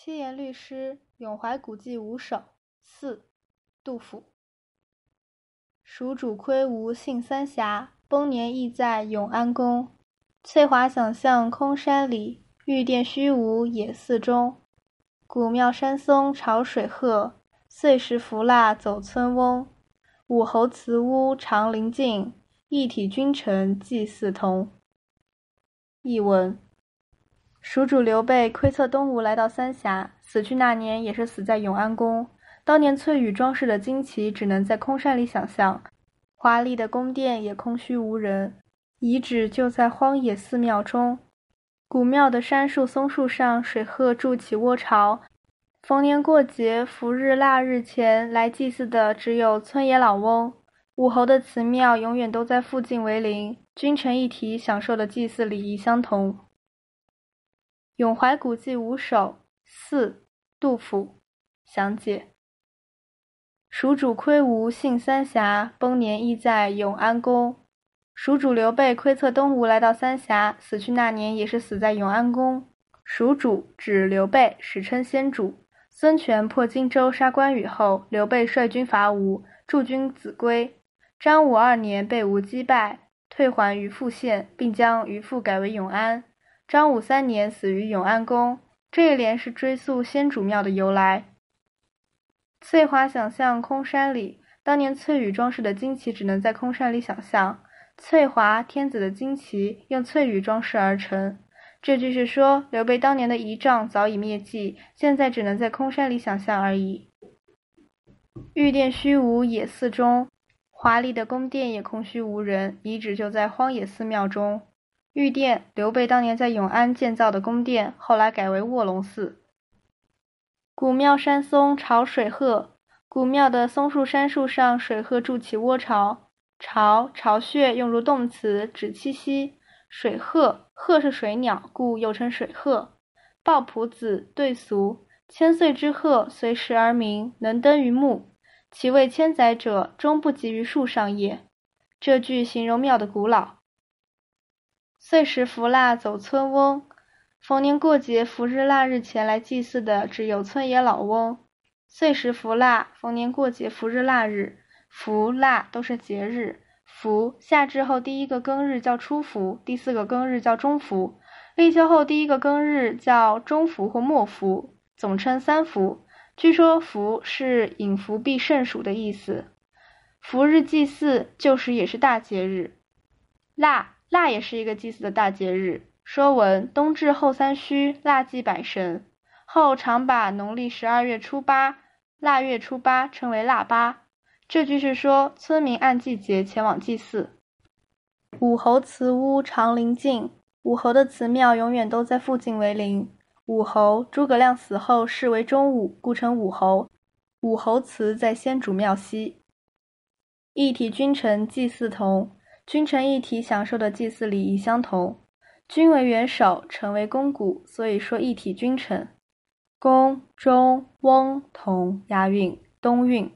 七言律诗，咏怀古迹五首。四，杜甫。蜀主窥吴信三峡，丰年役在永安宫。翠华想象空山里，玉殿虚无野寺中。古庙山松潮水鹤，碎石浮蜡走村翁。武侯祠屋长陵静，一体君臣祭祀同。译文。蜀主刘备窥测东吴，来到三峡，死去那年也是死在永安宫。当年翠羽装饰的旌旗，只能在空山里想象；华丽的宫殿也空虚无人，遗址就在荒野寺庙中。古庙的杉树、松树上，水鹤筑起窝巢。逢年过节、伏日、腊日前来祭祀的，只有村野老翁。武侯的祠庙永远都在附近为邻，君臣一体享受的祭祀礼仪相同。咏怀古迹五首四，杜甫。详解：蜀主窥吴信三峡，崩年亦在永安宫。蜀主刘备窥测东吴，来到三峡，死去那年也是死在永安宫。蜀主指刘备，史称先主。孙权破荆州杀关羽后，刘备率军伐吴，驻军秭归。张武二年被吴击败，退还于富县，并将于富改为永安。张武三年死于永安宫，这一联是追溯先主庙的由来。翠华想象空山里，当年翠羽装饰的旌旗只能在空山里想象。翠华天子的旌旗用翠羽装饰而成，这句是说刘备当年的仪仗早已灭迹，现在只能在空山里想象而已。玉殿虚无野寺中，华丽的宫殿也空虚无人，遗址就在荒野寺庙中。玉殿，刘备当年在永安建造的宫殿，后来改为卧龙寺。古庙山松巢水鹤，古庙的松树、杉树上，水鹤筑起窝巢。巢，巢穴用如动词，指栖息。水鹤，鹤是水鸟，故又称水鹤。抱朴子，对俗。千岁之鹤，随时而鸣，能登于木。其为千载者，终不及于树上也。这句形容庙的古老。岁时伏腊走村翁，逢年过节、伏日、腊日前来祭祀的只有村野老翁。岁时伏腊，逢年过节、伏日、腊日，伏腊都是节日。伏夏至后第一个庚日叫初伏，第四个庚日叫中伏。立秋后第一个庚日叫中伏或末伏，总称三伏。据说伏是引伏必胜暑的意思。伏日祭祀，旧时也是大节日。腊。腊也是一个祭祀的大节日。说文：冬至后三虚，腊祭百神。后常把农历十二月初八、腊月初八称为腊八。这句是说村民按季节前往祭祀。武侯祠屋长陵近，武侯的祠庙永远都在附近为邻。武侯诸葛亮死后谥为忠武，故称武侯。武侯祠在先主庙西。一体君臣祭祀同。君臣一体享受的祭祀礼仪相同，君为元首，臣为肱骨，所以说一体君臣。宫、中、翁、同押韵，东韵。